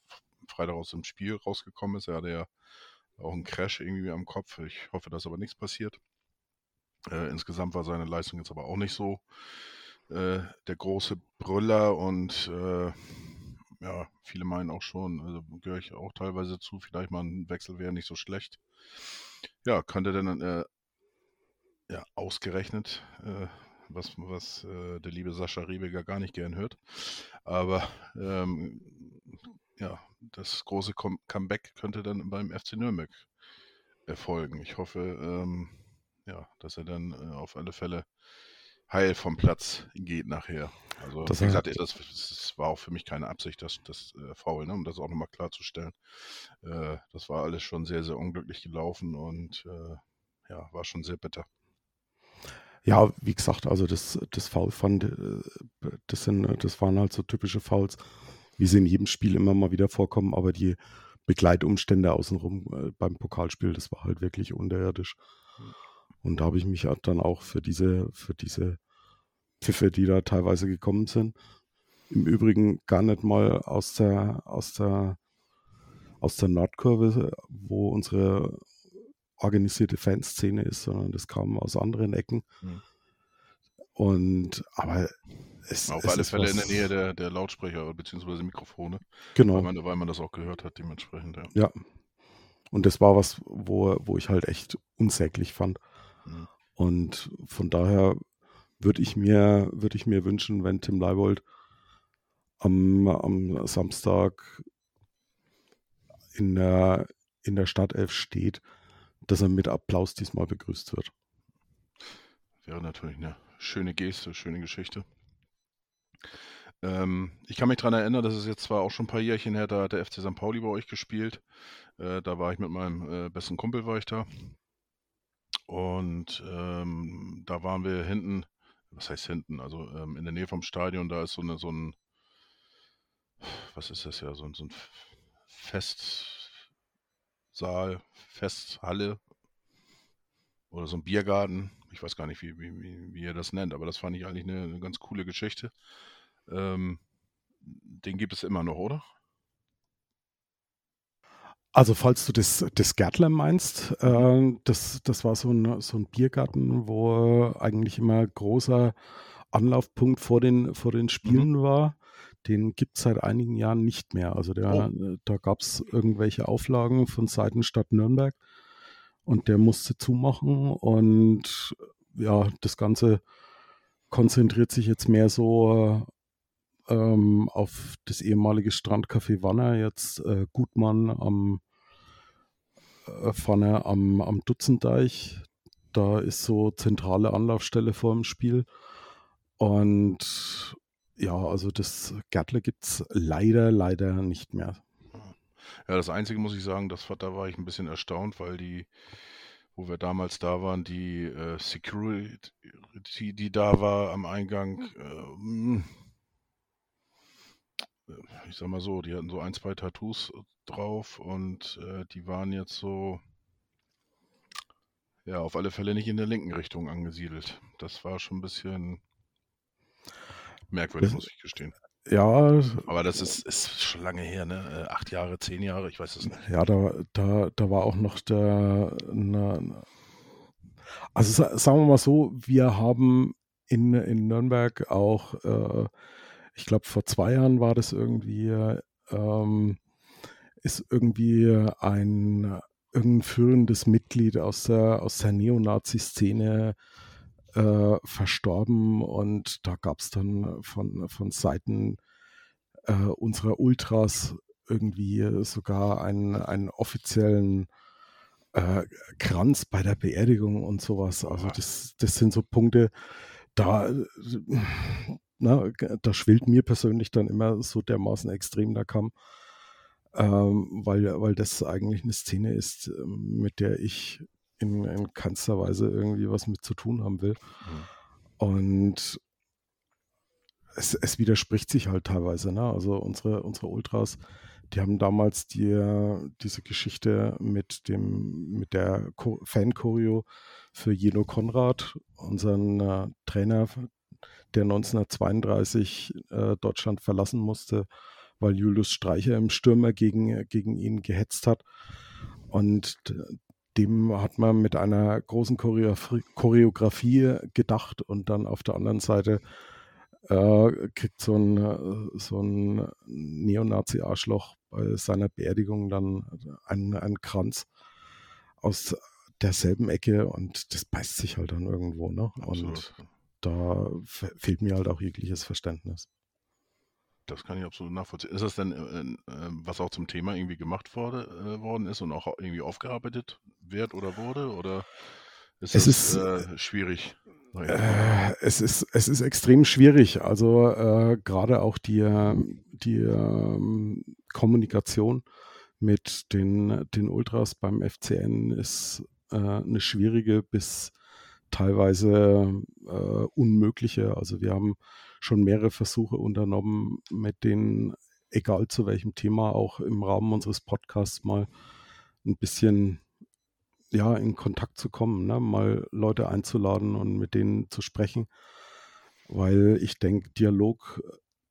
Freitag aus dem Spiel rausgekommen ist. Er hatte ja auch einen Crash irgendwie am Kopf. Ich hoffe, dass aber nichts passiert. Äh, insgesamt war seine Leistung jetzt aber auch nicht so äh, der große Brüller und äh, ja, viele meinen auch schon, also gehöre ich auch teilweise zu, vielleicht mal ein Wechsel wäre nicht so schlecht. Ja, könnte dann äh, ja, ausgerechnet, äh, was, was äh, der liebe Sascha Riebeger gar nicht gern hört. Aber ähm, ja, das große Comeback könnte dann beim FC Nürnberg erfolgen. Ich hoffe, ähm, ja, dass er dann äh, auf alle Fälle heil vom Platz geht nachher. Also das wie gesagt, das, das, war auch für mich keine Absicht, das, das äh, Foul, ne, um das auch nochmal klarzustellen. Äh, das war alles schon sehr, sehr unglücklich gelaufen und äh, ja, war schon sehr bitter. Ja, wie gesagt, also das, das Foul fand, äh, das sind, das waren halt so typische Fouls wie sie in jedem Spiel immer mal wieder vorkommen, aber die Begleitumstände außenrum äh, beim Pokalspiel, das war halt wirklich unterirdisch. Und da habe ich mich dann auch für diese, für diese Pfiffe, die da teilweise gekommen sind, im Übrigen gar nicht mal aus der, aus der, aus der Nordkurve, wo unsere organisierte Fanszene ist, sondern das kam aus anderen Ecken. Mhm. Und aber es, Auf es alle Fälle in der Nähe der, der Lautsprecher bzw. Mikrofone. Genau. Weil man, weil man, das auch gehört hat, dementsprechend. Ja. ja. Und das war was, wo, wo ich halt echt unsäglich fand. Mhm. Und von daher würde ich mir, würde ich mir wünschen, wenn Tim Leibold am, am Samstag in der, in der Startelf steht, dass er mit Applaus diesmal begrüßt wird. Wäre natürlich eine schöne Geste, schöne Geschichte. Ähm, ich kann mich daran erinnern, das ist jetzt zwar auch schon ein paar Jährchen her, da hat der FC St. Pauli bei euch gespielt. Äh, da war ich mit meinem äh, besten Kumpel war ich da. Und ähm, da waren wir hinten, was heißt hinten? Also ähm, in der Nähe vom Stadion, da ist so eine, so ein, was ist das ja, so, so ein Festsaal, Festhalle, oder so ein Biergarten. Ich weiß gar nicht, wie, wie, wie, wie ihr das nennt, aber das fand ich eigentlich eine, eine ganz coole Geschichte. Ähm, den gibt es immer noch, oder? Also falls du das, das Gärtler meinst, äh, das, das war so ein, so ein Biergarten, wo eigentlich immer großer Anlaufpunkt vor den, vor den Spielen mhm. war. Den gibt es seit einigen Jahren nicht mehr. Also der, oh. da gab es irgendwelche Auflagen von Seiten Stadt Nürnberg und der musste zumachen und ja, das Ganze konzentriert sich jetzt mehr so ähm, auf das ehemalige Strandcafé Wanner, jetzt äh, Gutmann am äh, am, am Dutzendeich. Da ist so zentrale Anlaufstelle vor dem Spiel. Und ja, also das Gärtle gibt es leider, leider nicht mehr. Ja, das Einzige muss ich sagen, das, da war ich ein bisschen erstaunt, weil die, wo wir damals da waren, die äh, Security, die da war am Eingang, äh, hm, ich sag mal so, die hatten so ein, zwei Tattoos drauf und äh, die waren jetzt so, ja, auf alle Fälle nicht in der linken Richtung angesiedelt. Das war schon ein bisschen merkwürdig, muss ich gestehen. Ja. Aber das ist, ist schon lange her, ne? Äh, acht Jahre, zehn Jahre, ich weiß es nicht. Ja, da, da, da war auch noch der. Ne, also sagen wir mal so, wir haben in, in Nürnberg auch äh, ich glaube, vor zwei Jahren war das irgendwie, ähm, ist irgendwie ein irgendein führendes Mitglied aus der, aus der Neonazi-Szene äh, verstorben und da gab es dann von, von Seiten äh, unserer Ultras irgendwie sogar einen, einen offiziellen äh, Kranz bei der Beerdigung und sowas. Also das, das sind so Punkte, da na, da schwillt mir persönlich dann immer so dermaßen extrem der Kamm, ähm, weil, weil das eigentlich eine Szene ist, mit der ich in, in keinster Weise irgendwie was mit zu tun haben will. Mhm. Und es, es, widerspricht sich halt teilweise. Ne? Also unsere, unsere Ultras, die haben damals die, diese Geschichte mit dem, mit der Fan-Choreo für Jeno Konrad, unseren äh, Trainer, der 1932 äh, Deutschland verlassen musste, weil Julius Streicher im Stürmer gegen, gegen ihn gehetzt hat. Und dem hat man mit einer großen Choreografie gedacht und dann auf der anderen Seite äh, kriegt so ein, so ein Neonazi-Arschloch bei seiner Beerdigung dann einen, einen Kranz aus derselben Ecke und das beißt sich halt dann irgendwo. Ne? Und da fehlt mir halt auch jegliches Verständnis. Das kann ich absolut nachvollziehen. Ist das denn, äh, äh, was auch zum Thema irgendwie gemacht wurde, äh, worden ist und auch irgendwie aufgearbeitet wird oder wurde? Oder ist es ist, äh, schwierig? Es, ist, es ist extrem schwierig. Also gerade auch die, die ähm, Kommunikation mit den, den Ultras beim FCN ist eine schwierige bis teilweise unmögliche. Also wir haben schon mehrere Versuche unternommen, mit denen, egal zu welchem Thema, auch im Rahmen unseres Podcasts mal ein bisschen ja, in Kontakt zu kommen, ne? mal Leute einzuladen und mit denen zu sprechen. Weil ich denke, Dialog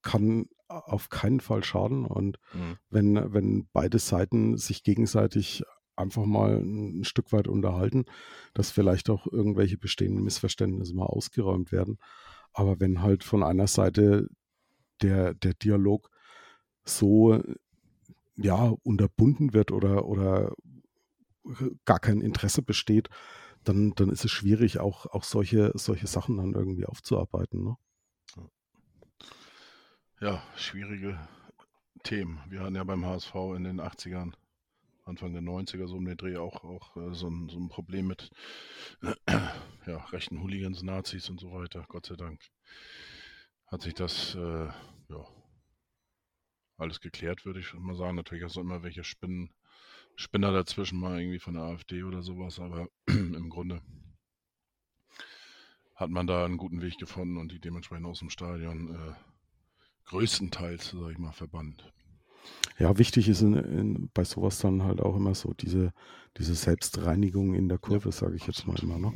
kann auf keinen Fall schaden. Und mhm. wenn, wenn beide Seiten sich gegenseitig einfach mal ein Stück weit unterhalten, dass vielleicht auch irgendwelche bestehenden Missverständnisse mal ausgeräumt werden. Aber wenn halt von einer Seite der, der Dialog so ja unterbunden wird oder, oder gar kein Interesse besteht, dann, dann ist es schwierig, auch, auch solche, solche Sachen dann irgendwie aufzuarbeiten. Ne? Ja, schwierige Themen. Wir hatten ja beim HSV in den 80ern Anfang der 90er so um den Dreh auch, auch äh, so, ein, so ein Problem mit ja, rechten Hooligans, Nazis und so weiter. Gott sei Dank hat sich das äh, ja, alles geklärt, würde ich schon mal sagen. Natürlich hast du immer welche Spinnen, Spinner dazwischen, mal irgendwie von der AfD oder sowas, aber im Grunde hat man da einen guten Weg gefunden und die dementsprechend aus dem Stadion äh, größtenteils, sag ich mal, verbannt. Ja, wichtig ist in, in, bei sowas dann halt auch immer so diese, diese Selbstreinigung in der Kurve, ja, sage ich jetzt mal immer. Ne?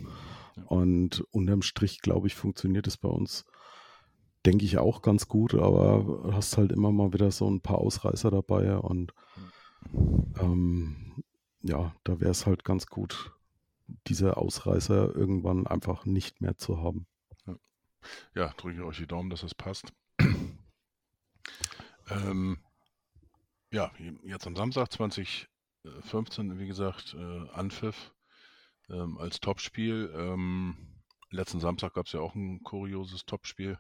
Und unterm Strich, glaube ich, funktioniert es bei uns, denke ich, auch ganz gut, aber hast halt immer mal wieder so ein paar Ausreißer dabei und ähm, ja, da wäre es halt ganz gut, diese Ausreißer irgendwann einfach nicht mehr zu haben. Ja, ja drücke ich euch die Daumen, dass das passt. ähm, ja, jetzt am Samstag 2015, wie gesagt, äh, Anpfiff ähm, als Topspiel. Ähm, letzten Samstag gab es ja auch ein kurioses Topspiel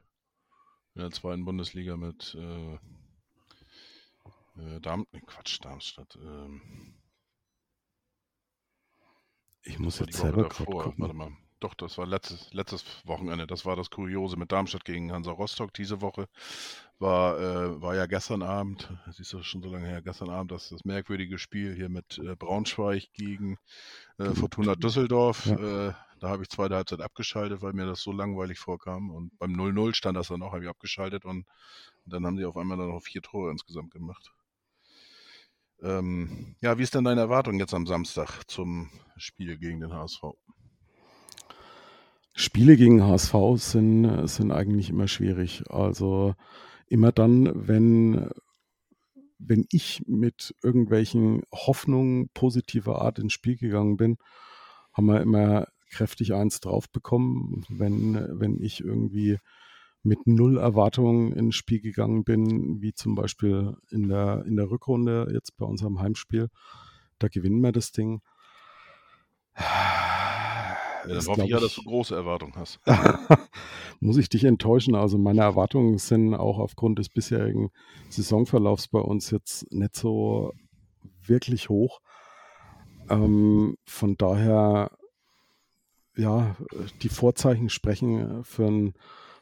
in der zweiten Bundesliga mit äh, äh, Darm Quatsch, Darmstadt. Ähm, ich muss jetzt selber gucken. Warte mal. Doch, das war letztes, letztes Wochenende. Das war das Kuriose mit Darmstadt gegen Hansa Rostock. Diese Woche war, äh, war ja gestern Abend, siehst du schon so lange her, gestern Abend das, das merkwürdige Spiel hier mit äh, Braunschweig gegen äh, Fortuna Düsseldorf. Ja. Äh, da habe ich zweite Halbzeit abgeschaltet, weil mir das so langweilig vorkam. Und beim 0-0 stand das dann auch, habe ich abgeschaltet und, und dann haben sie auf einmal dann noch vier Tore insgesamt gemacht. Ähm, ja, wie ist denn deine Erwartung jetzt am Samstag zum Spiel gegen den HSV? Spiele gegen HSV sind, sind eigentlich immer schwierig. Also immer dann, wenn, wenn ich mit irgendwelchen Hoffnungen positiver Art ins Spiel gegangen bin, haben wir immer kräftig eins drauf bekommen. Wenn, wenn ich irgendwie mit null Erwartungen ins Spiel gegangen bin, wie zum Beispiel in der, in der Rückrunde jetzt bei unserem Heimspiel. Da gewinnen wir das Ding. Ja, dann hoffe ich ja, dass du große Erwartungen hast. muss ich dich enttäuschen. Also meine Erwartungen sind auch aufgrund des bisherigen Saisonverlaufs bei uns jetzt nicht so wirklich hoch. Ähm, von daher, ja, die Vorzeichen sprechen für ein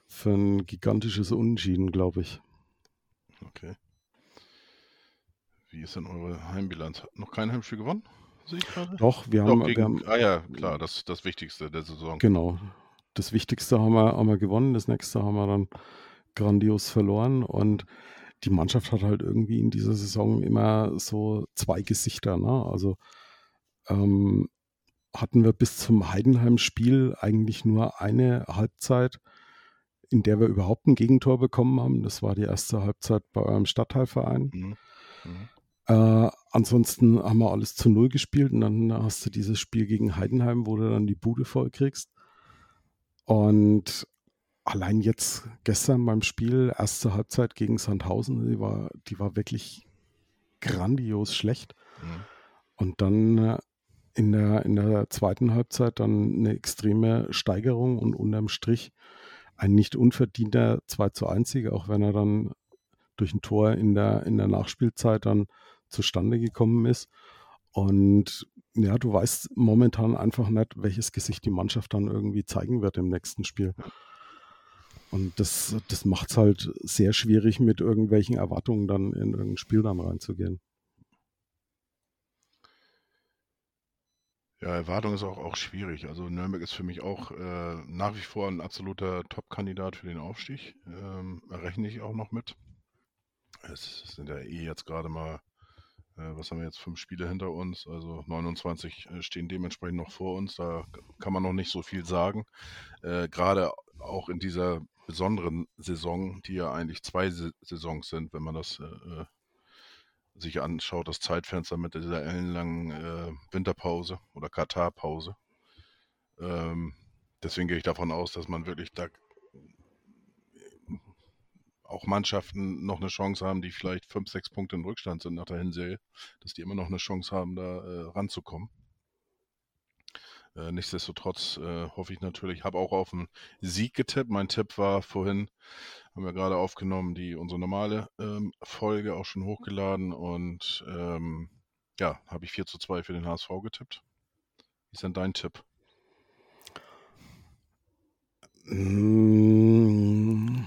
für ein gigantisches Unentschieden, glaube ich. Okay. Wie ist denn eure Heimbilanz? Noch kein Heimspiel gewonnen? Sehe ich gerade? Doch, wir haben, gegen, wir haben. Ah ja, klar, das ist das Wichtigste der Saison. Genau. Das Wichtigste haben wir, haben wir gewonnen, das nächste haben wir dann grandios verloren und die Mannschaft hat halt irgendwie in dieser Saison immer so zwei Gesichter. Ne? Also ähm, hatten wir bis zum Heidenheim-Spiel eigentlich nur eine Halbzeit, in der wir überhaupt ein Gegentor bekommen haben. Das war die erste Halbzeit bei eurem Stadtteilverein. Mhm. Mhm. Äh, ansonsten haben wir alles zu Null gespielt und dann hast du dieses Spiel gegen Heidenheim, wo du dann die Bude voll kriegst. Und allein jetzt gestern beim Spiel, erste Halbzeit gegen Sandhausen, die war, die war wirklich grandios schlecht. Mhm. Und dann äh, in der, in der zweiten Halbzeit dann eine extreme Steigerung und unterm Strich ein nicht unverdienter 2 zu 1 Sieg, auch wenn er dann durch ein Tor in der, in der Nachspielzeit dann zustande gekommen ist. Und ja, du weißt momentan einfach nicht, welches Gesicht die Mannschaft dann irgendwie zeigen wird im nächsten Spiel. Und das, das macht es halt sehr schwierig, mit irgendwelchen Erwartungen dann in irgendein Spiel dann reinzugehen. Ja, Erwartung ist auch, auch schwierig. Also Nürnberg ist für mich auch äh, nach wie vor ein absoluter Top-Kandidat für den Aufstieg. Ähm, rechne ich auch noch mit. Es sind ja eh jetzt gerade mal, was haben wir jetzt, fünf Spiele hinter uns, also 29 äh, stehen dementsprechend noch vor uns. Da kann man noch nicht so viel sagen. Äh, gerade auch in dieser besonderen Saison, die ja eigentlich zwei Saisons sind, wenn man das äh, äh sich anschaut, das Zeitfenster mit dieser ellenlangen äh, Winterpause oder Katarpause. Ähm, deswegen gehe ich davon aus, dass man wirklich da auch Mannschaften noch eine Chance haben, die vielleicht fünf, sechs Punkte im Rückstand sind nach der Hinserie, dass die immer noch eine Chance haben, da äh, ranzukommen. Äh, nichtsdestotrotz äh, hoffe ich natürlich, habe auch auf einen Sieg getippt. Mein Tipp war vorhin, haben wir gerade aufgenommen, die unsere normale ähm, Folge auch schon hochgeladen und ähm, ja, habe ich 4 zu 2 für den HSV getippt. Wie ist denn dein Tipp? Mm.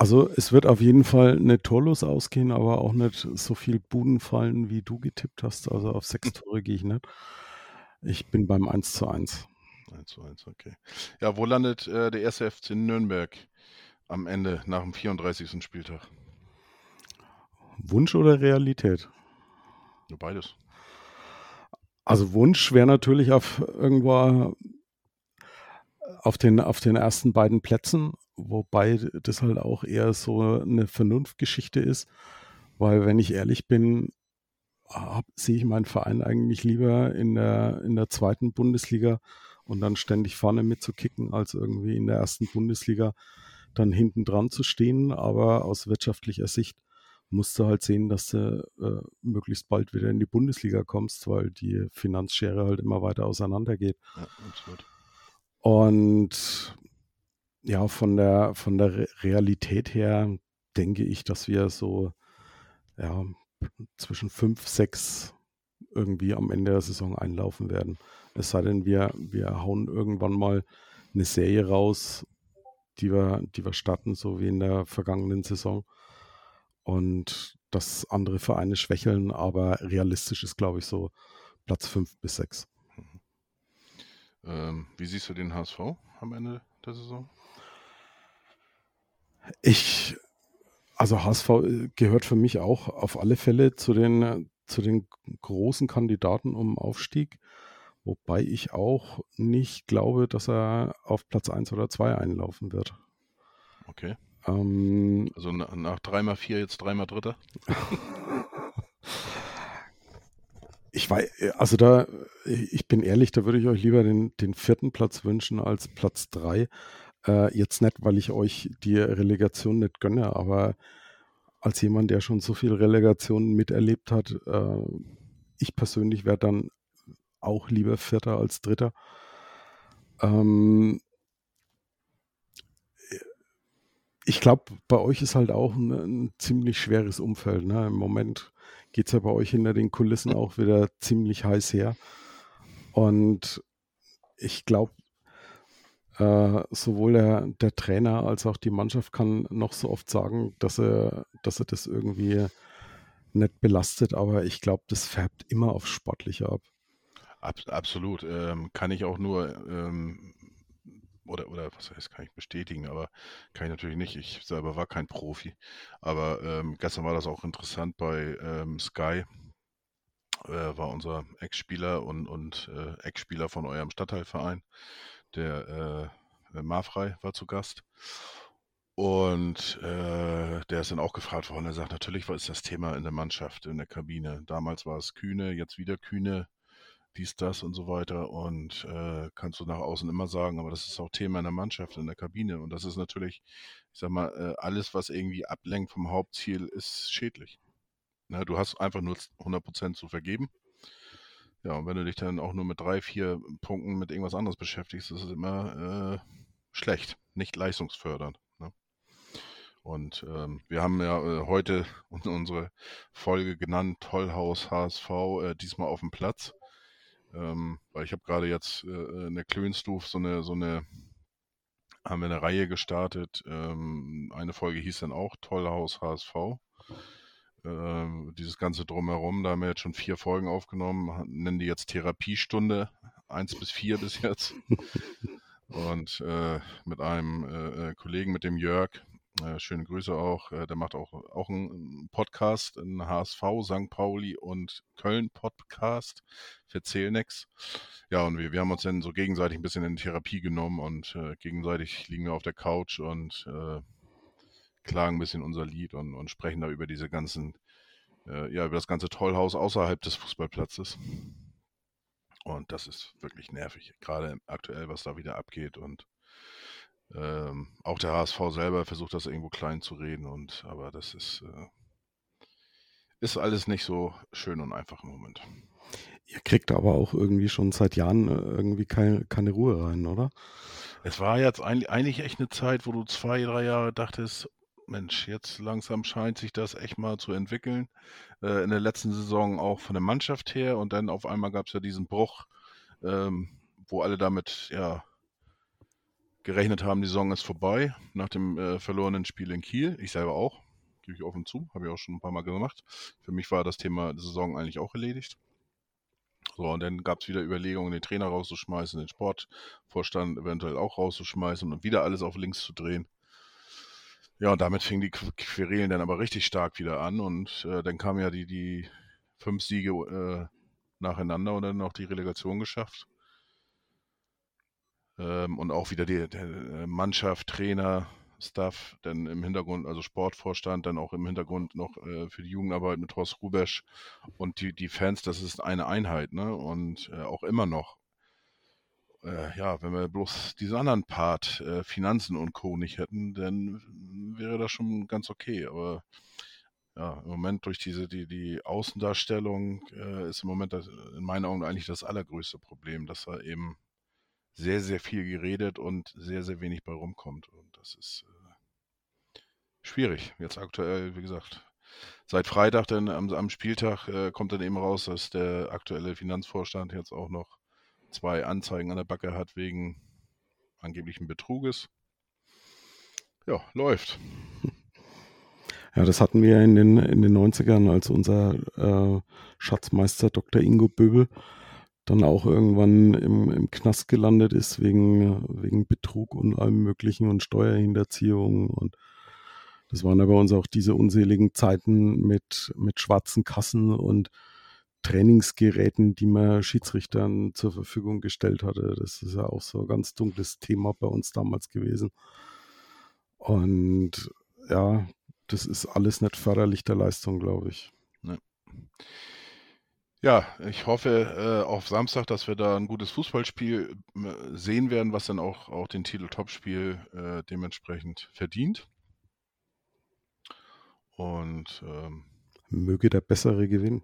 Also es wird auf jeden Fall nicht torlos ausgehen, aber auch nicht so viel Buden fallen, wie du getippt hast. Also auf sechs Tore gehe ich nicht. Ich bin beim 1 zu 1. 1 zu 1, okay. Ja, wo landet äh, der erste FC Nürnberg am Ende nach dem 34. Spieltag? Wunsch oder Realität? Nur beides. Also Wunsch wäre natürlich auf irgendwo auf den, auf den ersten beiden Plätzen, wobei das halt auch eher so eine Vernunftgeschichte ist, weil wenn ich ehrlich bin, hab, sehe ich meinen Verein eigentlich lieber in der, in der zweiten Bundesliga und dann ständig vorne mitzukicken, als irgendwie in der ersten Bundesliga dann hinten dran zu stehen. Aber aus wirtschaftlicher Sicht musst du halt sehen, dass du äh, möglichst bald wieder in die Bundesliga kommst, weil die Finanzschere halt immer weiter auseinandergeht. Ja, absolut. Und ja, von der, von der Realität her denke ich, dass wir so ja, zwischen fünf, sechs irgendwie am Ende der Saison einlaufen werden. Es sei denn, wir, wir hauen irgendwann mal eine Serie raus, die wir, die wir starten, so wie in der vergangenen Saison. Und dass andere Vereine schwächeln, aber realistisch ist, glaube ich, so Platz fünf bis sechs. Ähm, wie siehst du den HSV am Ende der Saison? Ich, also HSV gehört für mich auch auf alle Fälle zu den, zu den großen Kandidaten um Aufstieg, wobei ich auch nicht glaube, dass er auf Platz 1 oder 2 einlaufen wird. Okay. Ähm, also nach, nach 3x4 jetzt 3x Dritter? Ich weiß, also da, ich bin ehrlich, da würde ich euch lieber den, den vierten Platz wünschen als Platz drei. Äh, jetzt nicht, weil ich euch die Relegation nicht gönne, aber als jemand, der schon so viel Relegationen miterlebt hat, äh, ich persönlich wäre dann auch lieber Vierter als Dritter. Ähm, ich glaube, bei euch ist halt auch ein, ein ziemlich schweres Umfeld. Ne? Im Moment geht es ja bei euch hinter den Kulissen auch wieder ziemlich heiß her. Und ich glaube, äh, sowohl der, der Trainer als auch die Mannschaft kann noch so oft sagen, dass er, dass er das irgendwie nicht belastet, aber ich glaube, das färbt immer aufs Sportliche ab. absolut. Ähm, kann ich auch nur ähm, oder, oder was heißt, kann ich bestätigen, aber kann ich natürlich nicht. Ich selber war kein Profi. Aber ähm, gestern war das auch interessant bei ähm, Sky. Äh, war unser Ex-Spieler und, und äh, Ex-Spieler von eurem Stadtteilverein, der äh, Marfrei, war zu Gast. Und äh, der ist dann auch gefragt worden. Er sagt, natürlich was ist das Thema in der Mannschaft, in der Kabine. Damals war es Kühne, jetzt wieder Kühne dies, das und so weiter. Und äh, kannst du nach außen immer sagen, aber das ist auch Thema in der Mannschaft, in der Kabine. Und das ist natürlich, ich sag mal, äh, alles, was irgendwie ablenkt vom Hauptziel, ist schädlich. Na, du hast einfach nur 100% zu vergeben. Ja, und wenn du dich dann auch nur mit drei, vier Punkten mit irgendwas anderes beschäftigst, ist es immer äh, schlecht, nicht leistungsfördernd. Ne? Und ähm, wir haben ja äh, heute unsere Folge genannt, Tollhaus HSV, äh, diesmal auf dem Platz. Ähm, weil ich habe gerade jetzt äh, in der Klönstuf so eine, so eine, haben wir eine Reihe gestartet. Ähm, eine Folge hieß dann auch Tollhaus HSV. Ähm, dieses ganze Drumherum, da haben wir jetzt schon vier Folgen aufgenommen, nennen die jetzt Therapiestunde, eins bis vier bis jetzt. Und äh, mit einem äh, äh Kollegen, mit dem Jörg, äh, schöne Grüße auch. Der macht auch, auch einen Podcast, einen HSV, St. Pauli und Köln Podcast für Zählnex. Ja, und wir, wir haben uns dann so gegenseitig ein bisschen in Therapie genommen und gegenseitig liegen wir auf der Couch und klagen ein bisschen unser Lied und, und sprechen da über diese ganzen, äh, ja, über das ganze Tollhaus außerhalb des Fußballplatzes. Und das ist wirklich nervig, gerade aktuell, was da wieder abgeht und ähm, auch der HSV selber versucht das irgendwo klein zu reden und aber das ist, äh, ist alles nicht so schön und einfach im Moment. Ihr kriegt aber auch irgendwie schon seit Jahren äh, irgendwie keine, keine Ruhe rein, oder? Es war jetzt eigentlich echt eine Zeit, wo du zwei, drei Jahre dachtest, Mensch, jetzt langsam scheint sich das echt mal zu entwickeln. Äh, in der letzten Saison auch von der Mannschaft her und dann auf einmal gab es ja diesen Bruch, ähm, wo alle damit ja gerechnet haben, die Saison ist vorbei nach dem äh, verlorenen Spiel in Kiel. Ich selber auch, gebe ich offen zu, habe ich auch schon ein paar Mal gemacht. Für mich war das Thema Saison eigentlich auch erledigt. So, und dann gab es wieder Überlegungen, den Trainer rauszuschmeißen, den Sportvorstand eventuell auch rauszuschmeißen und wieder alles auf links zu drehen. Ja, und damit fingen die Qu- Querelen dann aber richtig stark wieder an und äh, dann kamen ja die, die fünf Siege äh, nacheinander und dann noch die Relegation geschafft. Ähm, und auch wieder die, der äh, Mannschaft, Trainer, Staff, dann im Hintergrund, also Sportvorstand, dann auch im Hintergrund noch äh, für die Jugendarbeit mit Horst Rubesch und die, die Fans, das ist eine Einheit, ne? Und äh, auch immer noch. Äh, ja, wenn wir bloß diesen anderen Part, äh, Finanzen und Co. nicht hätten, dann wäre das schon ganz okay. Aber ja, im Moment durch diese, die, die Außendarstellung äh, ist im Moment das, in meinen Augen eigentlich das allergrößte Problem, dass da eben sehr, sehr viel geredet und sehr, sehr wenig bei rumkommt. Und das ist äh, schwierig. Jetzt aktuell, wie gesagt, seit Freitag dann am, am Spieltag äh, kommt dann eben raus, dass der aktuelle Finanzvorstand jetzt auch noch zwei Anzeigen an der Backe hat wegen angeblichen Betruges. Ja, läuft. Ja, das hatten wir in den, in den 90ern, als unser äh, Schatzmeister Dr. Ingo Böbel dann auch irgendwann im, im Knast gelandet ist wegen, wegen Betrug und allem Möglichen und Steuerhinterziehung. Und das waren aber uns auch diese unseligen Zeiten mit, mit schwarzen Kassen und Trainingsgeräten, die man Schiedsrichtern zur Verfügung gestellt hatte. Das ist ja auch so ein ganz dunkles Thema bei uns damals gewesen. Und ja, das ist alles nicht förderlich der Leistung, glaube ich. Ja, ich hoffe äh, auf Samstag, dass wir da ein gutes Fußballspiel äh, sehen werden, was dann auch, auch den Titel Topspiel äh, dementsprechend verdient. Und ähm, Möge der Bessere gewinnen.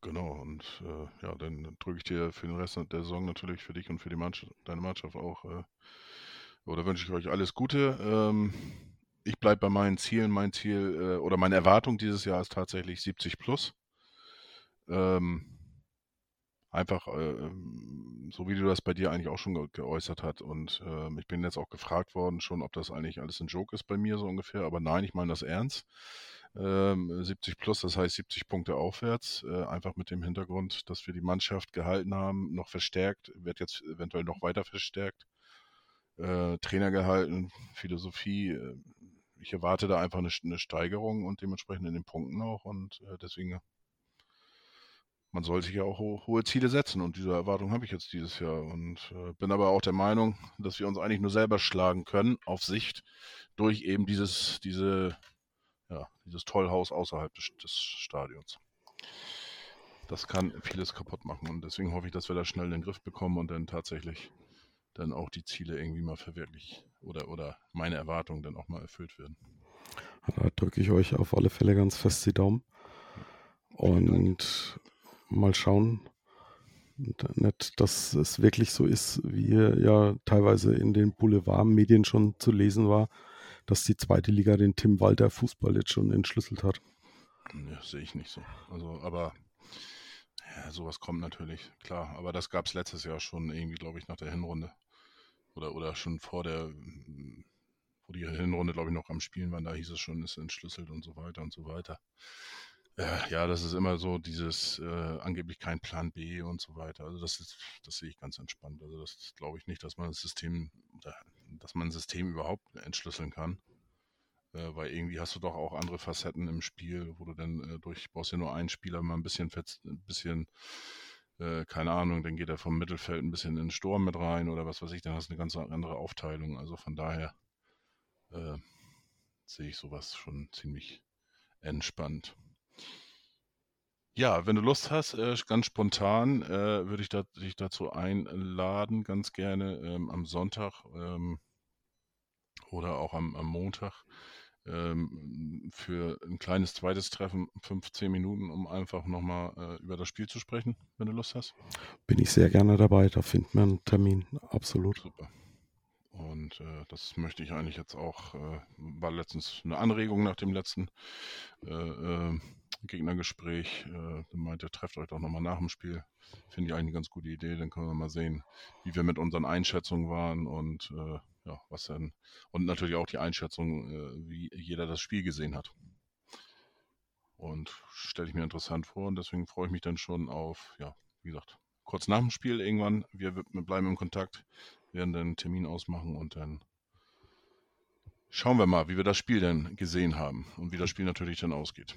Genau, und äh, ja, dann drücke ich dir für den Rest der Saison natürlich für dich und für die Mannschaft, deine Mannschaft auch, äh, oder wünsche ich euch alles Gute. Ähm, ich bleibe bei meinen Zielen. Mein Ziel äh, oder meine Erwartung dieses Jahr ist tatsächlich 70 plus. Ähm, einfach, äh, ähm, so wie du das bei dir eigentlich auch schon ge geäußert hast. Und ähm, ich bin jetzt auch gefragt worden schon, ob das eigentlich alles ein Joke ist bei mir so ungefähr. Aber nein, ich meine das ernst. Ähm, 70 plus, das heißt 70 Punkte aufwärts. Äh, einfach mit dem Hintergrund, dass wir die Mannschaft gehalten haben, noch verstärkt, wird jetzt eventuell noch weiter verstärkt. Äh, Trainer gehalten, Philosophie. Äh, ich erwarte da einfach eine, eine, Steigerung und dementsprechend in den Punkten auch. Und äh, deswegen man soll sich ja auch ho hohe Ziele setzen und diese Erwartung habe ich jetzt dieses Jahr und äh, bin aber auch der Meinung, dass wir uns eigentlich nur selber schlagen können auf Sicht durch eben dieses diese ja dieses Tollhaus außerhalb des, des Stadions. Das kann vieles kaputt machen und deswegen hoffe ich, dass wir da schnell den Griff bekommen und dann tatsächlich dann auch die Ziele irgendwie mal verwirklicht oder oder meine Erwartungen dann auch mal erfüllt werden. Da drücke ich euch auf alle Fälle ganz fest die Daumen. Und mal schauen. Nicht, dass es wirklich so ist, wie ja teilweise in den Boulevardmedien schon zu lesen war, dass die zweite Liga den Tim Walter Fußball jetzt schon entschlüsselt hat. Ja, sehe ich nicht so. Also, aber ja, sowas kommt natürlich, klar. Aber das gab es letztes Jahr schon irgendwie, glaube ich, nach der Hinrunde. Oder, oder schon vor der, wo die Hinrunde, glaube ich, noch am Spielen waren, da hieß es schon, ist entschlüsselt und so weiter und so weiter. Äh, ja, das ist immer so dieses äh, angeblich kein Plan B und so weiter. Also das ist, das sehe ich ganz entspannt. Also das glaube ich nicht, dass man das System, dass man ein System überhaupt entschlüsseln kann. Äh, weil irgendwie hast du doch auch andere Facetten im Spiel, wo du dann äh, durch, brauchst ja nur einen Spieler mal ein bisschen, ein bisschen, äh, keine Ahnung, dann geht er vom Mittelfeld ein bisschen in den Sturm mit rein oder was weiß ich, dann hast du eine ganz andere Aufteilung. Also von daher äh, sehe ich sowas schon ziemlich entspannt. Ja, wenn du Lust hast, äh, ganz spontan, äh, würde ich da, dich dazu einladen, ganz gerne ähm, am Sonntag ähm, oder auch am, am Montag ähm, für ein kleines zweites Treffen, 15 Minuten, um einfach nochmal äh, über das Spiel zu sprechen, wenn du Lust hast. Bin ich sehr gerne dabei, da findet man einen Termin, absolut. Super. Und äh, das möchte ich eigentlich jetzt auch, äh, war letztens eine Anregung nach dem letzten äh, äh Gegnergespräch. Äh, meinte, trefft euch doch nochmal nach dem Spiel. Finde ich eigentlich eine ganz gute Idee. Dann können wir mal sehen, wie wir mit unseren Einschätzungen waren und äh, ja, was denn. Und natürlich auch die Einschätzung, äh, wie jeder das Spiel gesehen hat. Und stelle ich mir interessant vor und deswegen freue ich mich dann schon auf, ja, wie gesagt, kurz nach dem Spiel irgendwann. Wir, bleiben im Kontakt werden dann einen Termin ausmachen und dann schauen wir mal, wie wir das Spiel denn gesehen haben und wie das Spiel natürlich dann ausgeht.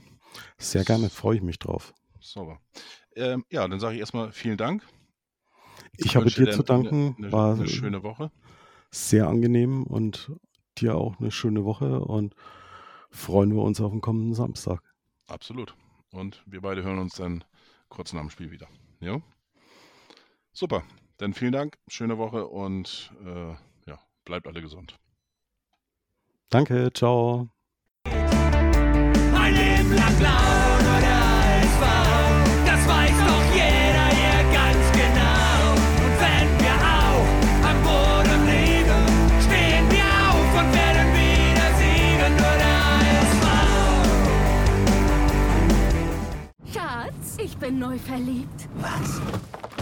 Sehr gerne, freue ich mich drauf. Sauber. Ähm, ja, dann sage ich erstmal vielen Dank. Ich habe wünsche dir zu danken. Eine, War eine schöne Woche. sehr angenehm und dir auch eine schöne Woche und freuen wir uns auf den kommenden Samstag. Absolut. Und wir beide hören uns dann kurz nach dem Spiel wieder. Jo? Super. Dann vielen Dank, schöne Woche und äh, ja, bleibt alle gesund. Danke, ciao. Ein Leben lang laut oder war, das weiß doch jeder hier ganz genau. Und wenn wir auch am Boden liegen, stehen wir auf und werden wieder siegen oder es war. Schatz, ich bin neu verliebt. Was?